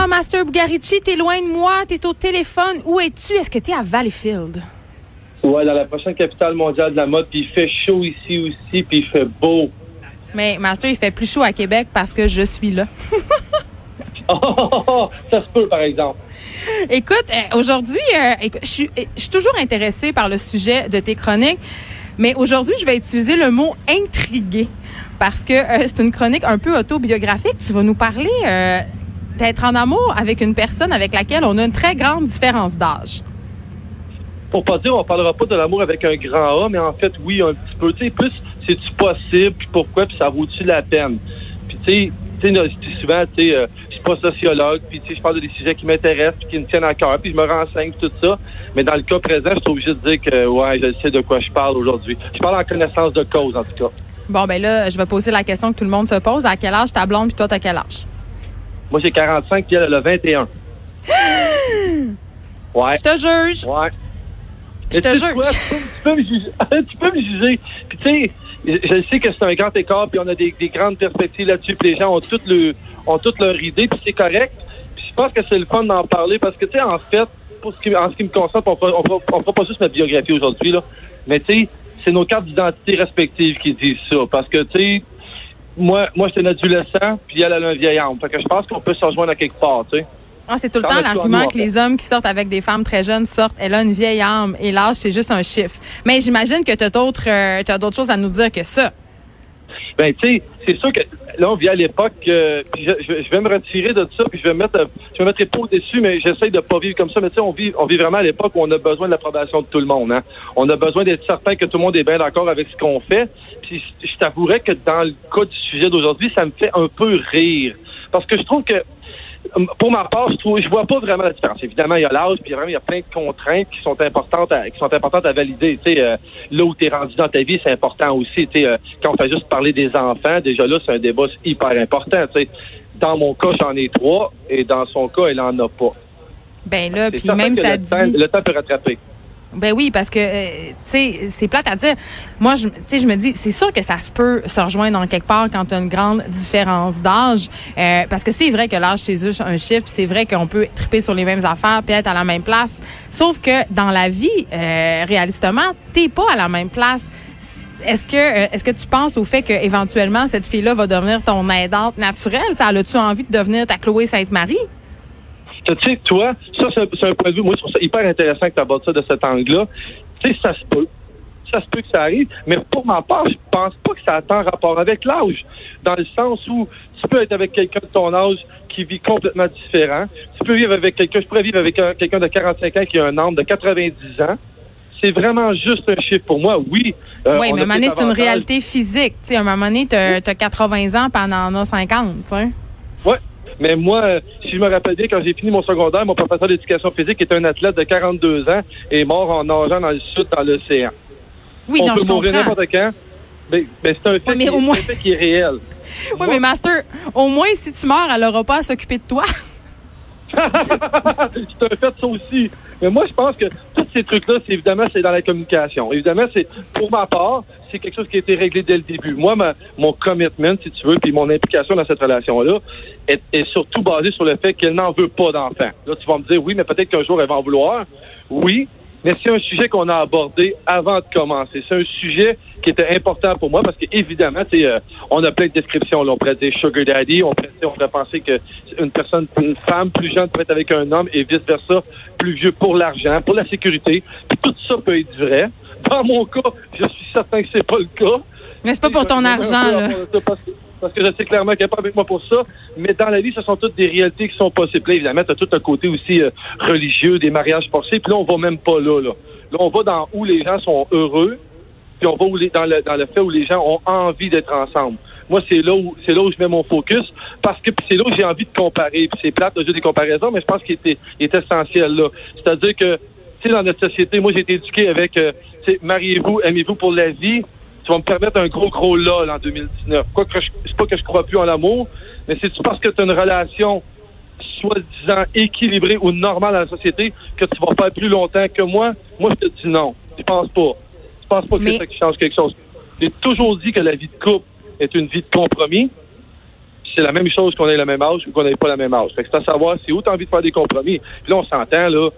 Ah, Master Bugarici, t'es loin de moi, t'es au téléphone. Où es-tu? Est-ce que t'es à Valleyfield? Ouais, dans la prochaine capitale mondiale de la mode, puis il fait chaud ici aussi, puis il fait beau. Mais Master, il fait plus chaud à Québec parce que je suis là. Oh, ça se peut, par exemple. Écoute, euh, aujourd'hui, euh, je suis toujours intéressée par le sujet de tes chroniques, mais aujourd'hui, je vais utiliser le mot intrigué parce que euh, c'est une chronique un peu autobiographique. Tu vas nous parler d'être en amour avec une personne avec laquelle on a une très grande différence d'âge. Pour pas dire, on parlera pas de l'amour avec un grand A, mais en fait, oui, un petit peu. Tu sais, plus, c'est-tu possible, puis pourquoi, puis ça vaut-tu la peine? Puis, tu sais, tu sais, souvent, tu sais, euh, je suis pas sociologue, puis, tu sais, je parle de des sujets qui m'intéressent, puis qui me tiennent à cœur, puis je me renseigne, tout ça. Mais dans le cas présent, je suis obligé de dire que, ouais, je sais de quoi je parle aujourd'hui. Je parle en connaissance de cause, en tout cas. Bon, ben là, je vais poser la question que tout le monde se pose. À quel âge ta blonde, puis toi, t'as quel âge? Moi, j'ai 45, puis elle, a 21. Ouais. Je te juge. Ouais. Je te jure. Tu peux me juger. tu peux me juger. Puis tu sais, je sais que c'est un grand écart, puis on a des, des grandes perspectives là-dessus, puis les gens ont toutes le, ont toutes leur idée, puis c'est correct. Puis je pense que c'est le fun d'en parler parce que tu sais, en fait, pour ce qui, en ce qui me concerne, on on fera pas juste ma biographie aujourd'hui là, mais tu sais, c'est nos cartes d'identité respectives qui disent ça, parce que tu sais, moi, moi, j'étais un adolescent, puis elle, elle a un vieil âme. Fait que je pense qu'on peut se rejoindre à quelque part, tu sais. Ah, c'est tout le temps l'argument que les hommes qui sortent avec des femmes très jeunes sortent. Elle a une vieille âme et l'âge, c'est juste un chiffre. Mais j'imagine que tu as d'autres euh, d'autres choses à nous dire que ça. Ben, tu sais, c'est sûr que là, on vit à l'époque, euh, je, vais me retirer de ça, puis je vais me mettre, euh, je vais mettre dessus, mais j'essaye de pas vivre comme ça. Mais tu sais, on vit, on vit vraiment à l'époque où on a besoin de l'approbation de tout le monde. Hein. On a besoin d'être certain que tout le monde est bien d'accord avec ce qu'on fait. Puis je t'avouerais que dans le cas du sujet d'aujourd'hui, ça me fait un peu rire. Parce que je trouve que pour ma part, je trouve, je vois pas vraiment la différence. Évidemment, il y a l'âge, puis vraiment, il y a plein de contraintes qui sont importantes à, qui sont importantes à valider. Tu sais, euh, là où tu es rendu dans ta vie, c'est important aussi. Tu sais, euh, quand on fait juste parler des enfants, déjà là, c'est un débat hyper important. Tu sais, dans mon cas, j'en ai trois, et dans son cas, elle en a pas. Ben là, puis même ça le, temps, le temps peut rattraper. Ben oui, parce que euh, tu sais, c'est plate à dire. Moi, je, je me dis, c'est sûr que ça se peut se rejoindre dans quelque part quand tu as une grande différence d'âge, euh, parce que c'est vrai que l'âge c'est juste un chiffre, c'est vrai qu'on peut triper sur les mêmes affaires, puis être à la même place. Sauf que dans la vie, euh, réalistement, t'es pas à la même place. Est-ce que euh, est-ce que tu penses au fait que éventuellement cette fille-là va devenir ton aidante naturelle? Ça, as-tu envie de devenir ta Chloé Sainte-Marie? Tu sais, toi, ça, c'est un- un point de vue, moi, je trouve ça hyper intéressant que tu abordes ça de cet angle-là. Tu sais, ça se peut. Ça se peut que ça arrive, mais pour ma part, je pense pas que ça a tant rapport avec l'âge. Dans le sens où tu peux être avec quelqu'un de ton âge qui vit complètement différent. Tu peux vivre avec quelqu'un, je pourrais vivre avec un- quelqu'un de 45 ans qui a un âme de 90 ans. C'est vraiment juste un chiffre pour moi, oui. euh, Oui, mais à un moment donné, c'est une réalité physique. Tu sais, à un moment donné, t'as as 80 ans, elle en a 50, tu sais. Oui, mais moi, euh, si je me rappelle bien, quand j'ai fini mon secondaire, mon professeur d'éducation physique était un athlète de 42 ans et est mort en nageant dans le sud, dans l'océan. Oui, On non, peut je mourir n'importe quand. Mais, mais c'est un, fait mais qui- au moins- c'est un fait qui est réel. Oui, mais Master, au moins, si tu meurs, elle n'aura pas à s'occuper de toi. C'est un fait ça aussi. Mais moi, je pense que tous ces trucs-là, c'est évidemment, c'est dans la communication. Évidemment, c'est pour ma part, c'est quelque chose qui a été réglé dès le début. Moi, ma- mon commitment, si tu veux, puis mon implication dans cette relation-là, est, est surtout basée sur le fait qu'elle n'en veut pas d'enfant. Là, tu vas me dire, oui, mais peut-être qu'un jour, elle va en vouloir. Oui, mais c'est un sujet qu'on a abordé avant de commencer. C'est un sujet qui était important pour moi parce qu'évidemment, euh, on a plein de descriptions. Là. On pourrait dire sugar daddy, on pourrait, on pourrait penser que une personne, une femme plus jeune peut être avec un homme et vice-versa, plus vieux pour l'argent, pour la sécurité. Puis tout ça peut être vrai. Dans mon cas, je suis certain que c'est pas le cas. Mais c'est pas pour ton argent, là. Parce que, je sais clairement qu'elle n'est pas avec moi pour ça. Mais dans la vie, ce sont toutes des réalités qui sont possibles. Là, évidemment, tu as tout un côté aussi euh, religieux, des mariages forcés. Puis là, on va même pas là, là. Là, on va dans où les gens sont heureux. Puis on va où les- dans, le, dans le fait où les gens ont envie d'être ensemble. moi, c'est là où c'est là où je mets mon focus parce que c'est là où j'ai envie de comparer. Puis c'est plate de des comparaisons, mais je pense qu'il est, est essentiel là. C'est-à-dire que, tu sais, dans notre société, moi, j'ai été éduqué avec, euh, mariez-vous, aimez-vous pour la vie. Tu vas me permettre un gros, gros lol en 2019. Quoi que c'est pas que je crois plus en l'amour, mais c'est parce que tu as une relation soi-disant équilibrée ou normale dans la société que tu vas faire plus longtemps que moi? Moi, je te dis non. Je pense pas. Je pense pas que c'est ça qui change quelque chose. J'ai toujours dit que la vie de couple est une vie de compromis. C'est la même chose qu'on ait le même âge ou qu'on n'ait pas le même âge. c'est à savoir c'est où tu as envie de faire des compromis. Puis là, on s'entend, là.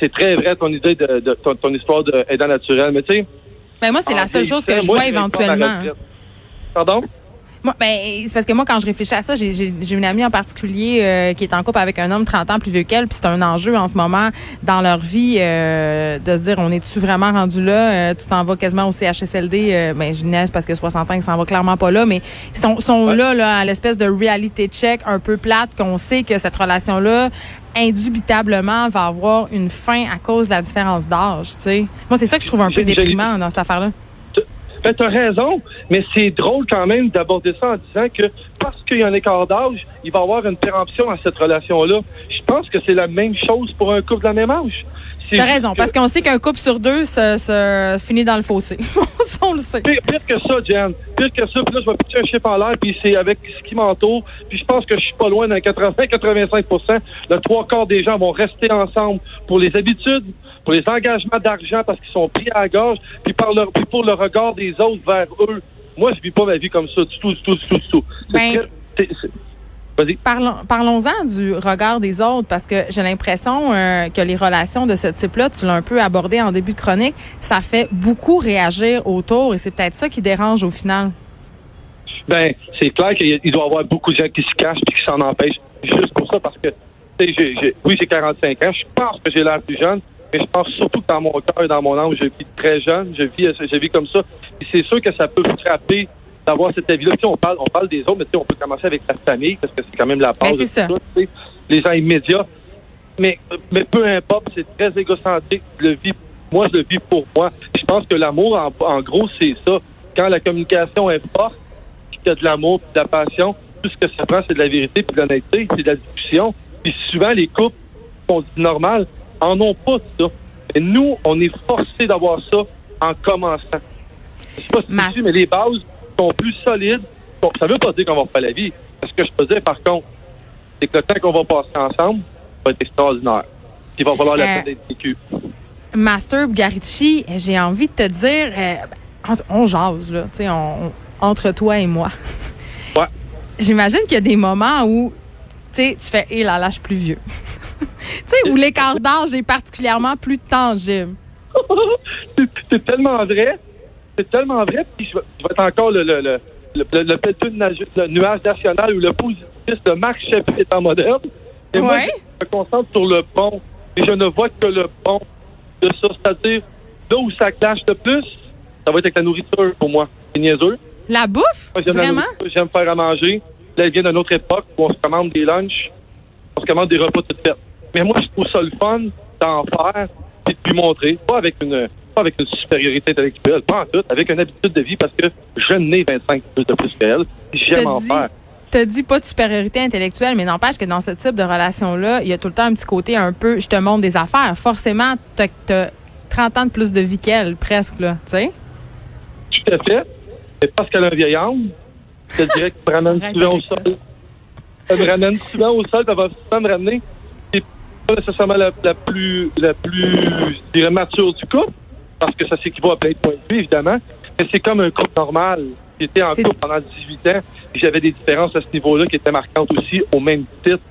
C'est très vrai ton idée de, ton, histoire d'aidant naturel. Mais tu sais. Ben moi, c'est la seule chose que je vois éventuellement. Pardon? Moi, ben, c'est parce que moi, quand je réfléchis à ça, j'ai une amie en particulier euh, qui est en couple avec un homme 30 ans plus vieux qu'elle, puis c'est un enjeu en ce moment dans leur vie euh, de se dire, on est-tu vraiment rendu là? Euh, tu t'en vas quasiment au CHSLD. ben, je naisse parce que 60 ans, ils s'en va clairement pas là, mais ils sont, sont là, là, à l'espèce de reality check un peu plate, qu'on sait que cette relation-là, indubitablement, va avoir une fin à cause de la différence d'âge, tu sais. Moi, c'est ça que je trouve un peu déprimant dans cette affaire-là. Ben, tu as raison, mais c'est drôle quand même d'aborder ça en disant que parce qu'il y a un écart d'âge, il va y avoir une péremption à cette relation-là. Je pense que c'est la même chose pour un couple de la même âge. T'as raison, parce qu'on sait qu'un couple sur deux se, finit dans le fossé. On le sait. Pire, que ça, Jen. Pire que ça. Puis là, je vais pitcher un chiffre en l'air, puis c'est avec ce qui m'entoure. Puis je pense que je suis pas loin d'un 80-85% Le trois quarts des gens vont rester ensemble pour les habitudes, pour les engagements d'argent parce qu'ils sont pris à la gorge, puis, par leur, puis pour le regard des autres vers eux. Moi, je vis pas ma vie comme ça du tout, du tout, du tout, du tout. Ben, Parlons, parlons-en du regard des autres parce que j'ai l'impression euh, que les relations de ce type-là, tu l'as un peu abordé en début de chronique, ça fait beaucoup réagir autour et c'est peut-être ça qui dérange au final. Ben, c'est clair qu'il doit y avoir beaucoup de gens qui se cachent et qui s'en empêchent. Juste pour ça parce que, oui, j'ai 45 ans, je pense que j'ai l'air plus jeune, mais je pense surtout que dans mon cœur et dans mon âme, je vis très jeune, je vis, je vis comme ça. Et c'est sûr que ça peut frapper d'avoir cet avis-là. On parle, on parle des autres, mais on peut commencer avec sa famille, parce que c'est quand même la base ben, de tout les gens immédiats. Mais, mais peu importe, c'est très égocentrique. Je le vis, moi, je le vis pour moi. Je pense que l'amour, en, gros, c'est ça. Quand la communication est forte, qu'il y a de l'amour, de la passion, tout ce que ça prend, c'est de la vérité, puis de l'honnêteté, puis de la discussion. Puis souvent, les couples, on dit normal, en ont pas ça. Et nous, on est forcés d'avoir ça en commençant. Je sais pas si mais les bases, sont plus solides. Bon, ça ne veut pas dire qu'on va faire la vie. Ce que je peux dire, par contre, c'est que le temps qu'on va passer ensemble va être extraordinaire. Il va falloir la euh, peine d'être vécu. Master Bugarici, j'ai envie de te dire, euh, on jase, là, tu sais, entre toi et moi. Ouais. J'imagine qu'il y a des moments où, tu sais, tu fais, hé là, là, je suis plus vieux. tu sais, où l'écart d'âge est particulièrement plus tangible. c'est tellement vrai c'est tellement vrai. Puis je vais, être encore le, le, le, le, nuage national ou le positiviste de Marc Chapuis est en moderne. Et moi, je me concentre sur le bon. Et je ne vois que le bon de ça. C'est-à-dire, là où ça clash le plus, ça va être avec la nourriture pour moi. C'est niaiseux. La bouffe? Vraiment? J'aime faire à manger. Là, elle vient d'une autre époque où on se commande des lunchs, on se commande des repas tout faits. Mais moi, je trouve ça le fun d'en faire et de lui montrer. Pas avec une pas avec une supériorité intellectuelle, pas en tout, avec une habitude de vie parce que je n'ai 25 plus de plus qu'elle. J'aime en faire. Tu dit pas de supériorité intellectuelle, mais n'empêche que dans ce type de relation-là, il y a tout le temps un petit côté un peu, je te montre des affaires. Forcément, tu as 30 ans de plus de vie qu'elle, presque, là, tu sais? Tout à fait. Mais parce qu'elle a un vieil âme, je te dirais me ramène souvent au sol. Elle me ramène souvent au sol, elle va souvent me ramener. C'est pas nécessairement la, la, plus, la plus, je dirais, mature du couple, parce que ça s'équivaut à plein de points de vue, évidemment. Mais c'est comme un couple normal. J'étais en couple pendant 18 ans et j'avais des différences à ce niveau-là qui étaient marquantes aussi au même titre.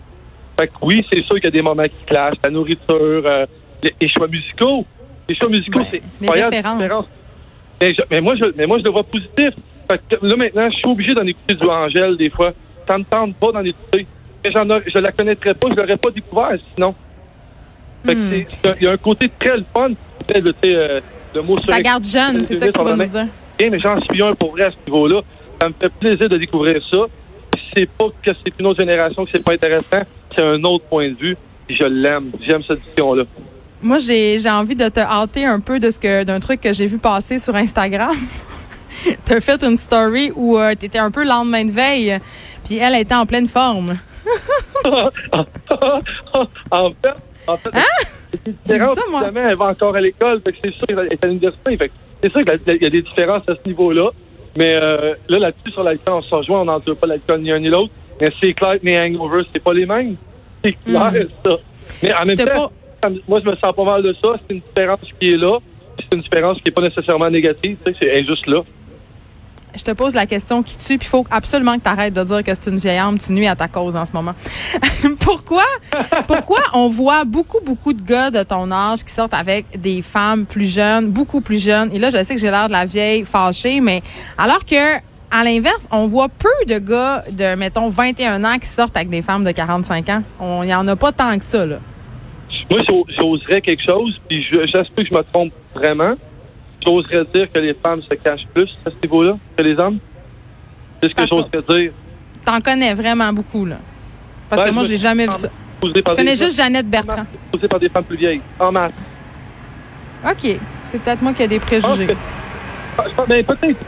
Fait que oui, c'est sûr qu'il y a des moments qui clashent. La nourriture, euh, les, choix musicaux. Les choix musicaux, c'est incroyable. Mais, mais, moi, je, mais moi, je le vois positif. Fait que là, maintenant, je suis obligé d'en écouter du Angèle des fois. Ça me tente pas d'en écouter. Mais j'en je la connaîtrais pas, je l'aurais pas découvert sinon. Hmm. il y a un côté très le fun. Euh, ça garde jeune, c'est ça que tu vas nous dire. Eh, mais j'en suis un pour vrai à ce niveau-là. Ça me fait plaisir de découvrir ça. C'est pas que c'est une autre génération que c'est pas intéressant, c'est un autre point de vue. je l'aime. J'aime cette vision-là. Moi, j'ai envie de te hâter un peu de ce que d'un truc que j'ai vu passer sur Instagram. t'as fait une story où euh, t'étais un peu lendemain de veille, puis elle était en pleine forme. en fait, en fait, Hein? c'est ça, moi? elle va encore à l'école, fait que c'est sûr qu'elle est à l'université. C'est sûr qu'il y a des différences à ce niveau-là. Mais euh, là, là-dessus, sur l'alcool, on se rejoint, on n'endure pas l'alcool ni un ni l'autre. Mais c'est clair que mes hangovers, c'est pas les mêmes. C'est clair, ça. Mais en même temps, moi, je me sens pas mal de ça. C'est une différence qui est là. C'est une différence qui est pas nécessairement négative. C'est elle est juste là. Je te pose la question qui tue, puis il faut absolument que tu arrêtes de dire que c'est une vieille âme. Tu nuis à ta cause en ce moment. pourquoi, pourquoi on voit beaucoup, beaucoup de gars de ton âge qui sortent avec des femmes plus jeunes, beaucoup plus jeunes? Et là, je sais que j'ai l'air de la vieille fâchée, mais alors que, à l'inverse, on voit peu de gars de, mettons, 21 ans qui sortent avec des femmes de 45 ans. Il n'y en a pas tant que ça, là. Moi, j'o- j'oserais quelque chose, puis je- j'espère que je me trompe vraiment. J'oserais dire que les femmes se cachent plus à ce niveau-là que les hommes. C'est ce que j'oserais dire. T'en connais vraiment beaucoup, là. Parce que moi, je j'ai jamais vu ça. Je connais juste Jeannette Bertrand. posé par des femmes plus vieilles. En masse. OK. C'est peut-être moi qui ai des préjugés. je pense- ben, peut-être.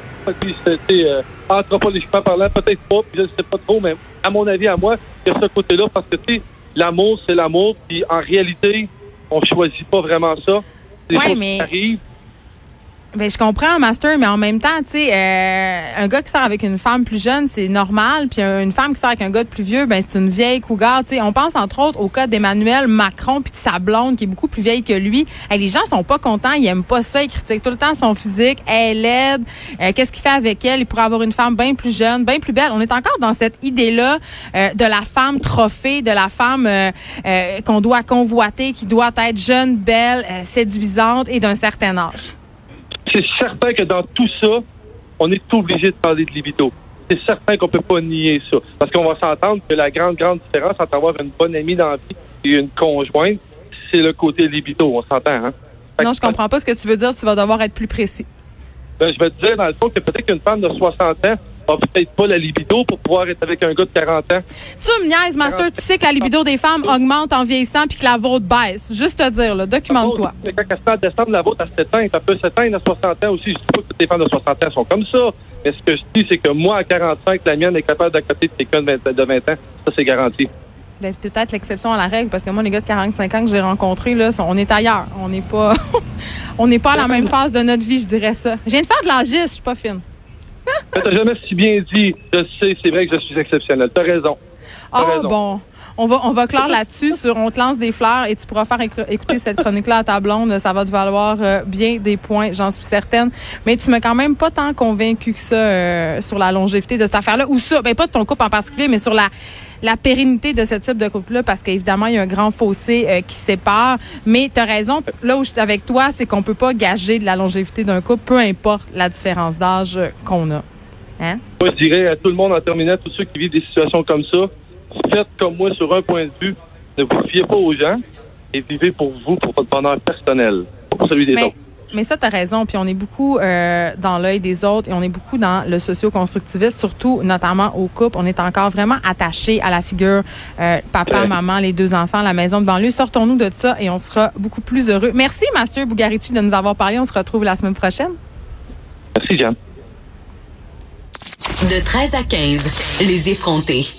C'était, euh, anthropologiquement parlant, peut-être pas, puis je ne sais pas trop, mais à mon avis, à moi, il y a ce côté-là, parce que, tu sais, l'amour, c'est l'amour, puis en réalité, on choisit pas vraiment ça. C'est Ouais, mais- qui arrivent. Ben, je comprends, Master, mais en même temps, tu sais, euh, un gars qui sort avec une femme plus jeune, c'est normal. Puis un- une femme qui sort avec un gars de plus vieux, ben c'est une vieille cougar. Tu sais, on pense entre autres au cas d'Emmanuel Macron puis de sa blonde qui est beaucoup plus vieille que lui. Hey, les gens sont pas contents, ils aiment pas ça, ils critiquent tout le temps son physique. Elle est laide. Euh, Qu'est-ce qu'il fait avec elle? Il pourrait avoir une femme bien plus jeune, bien plus belle. On est encore dans cette idée-là euh, de la femme trophée, de la femme euh, euh, qu'on doit convoiter, qui doit être jeune, belle, euh, séduisante et d'un certain âge. C'est certain que dans tout ça, on est obligé de parler de libido. C'est certain qu'on peut pas nier ça. Parce qu'on va s'entendre que la grande, grande différence entre avoir une bonne amie dans la vie et une conjointe, c'est le côté libido. On s'entend, hein? Non, je comprends pas ce que tu veux dire. Tu vas devoir être plus précis. Ben, je vais te dire, dans le fond, que peut-être qu'une femme de 60 ans peut-être pas la libido pour pouvoir être avec un gars de 40 ans. Tu me niaises, Master. Tu sais que la libido des femmes augmente en vieillissant puis que la vôtre baisse. Juste te dire, là, documente-toi. Mais quand elle se met à descendre, la vôtre, elle s'éteint. Elle peut s'éteindre à 60 ans aussi. Je dis pas que toutes les femmes de 60 ans sont comme ça. Mais ce que je dis, c'est que moi, à 45, la mienne est capable d'accoter quelqu'un de 20 de 20 ans. Ça, c'est garanti. Ben, Peut-être l'exception à la règle, parce que moi, les gars de 45 ans que j'ai rencontrés, là, sont- on est ailleurs. On n'est pas, on n'est pas à la même phase de notre vie, je dirais ça. Je viens de faire de l'agis, je suis pas fine. T'as jamais si bien dit. Je sais, c'est vrai que je suis exceptionnel. T'as raison. Ah raison. bon. On va, on va clore là-dessus sur On te lance des fleurs et tu pourras faire écou- écouter cette chronique-là à ta blonde. Ça va te valoir euh, bien des points, j'en suis certaine. Mais tu m'as quand même pas tant convaincu que ça euh, sur la longévité de cette affaire-là. Ou ça, ben pas de ton couple en particulier, mais sur la, la pérennité de ce type de couple-là, parce qu'évidemment, il y a un grand fossé euh, qui sépare. Mais tu as raison, là où je suis avec toi, c'est qu'on peut pas gager de la longévité d'un couple, peu importe la différence d'âge qu'on a. Hein? Moi, je dirais à tout le monde en terminant, tous ceux qui vivent des situations comme ça, faites comme moi sur un point de vue. Ne vous fiez pas aux gens et vivez pour vous, pour votre bonheur personnel, pas pour celui des Mais, autres. mais ça, tu as raison. Puis on est beaucoup euh, dans l'œil des autres et on est beaucoup dans le socio-constructivisme, surtout notamment au couple. On est encore vraiment attaché à la figure euh, papa, Ouais. maman, les deux enfants, la maison de banlieue. Sortons-nous de ça et on sera beaucoup plus heureux. Merci, Master Bugarici, de nous avoir parlé. On se retrouve la semaine prochaine. Merci, Jeanne. De 13 à 15, les effrontés.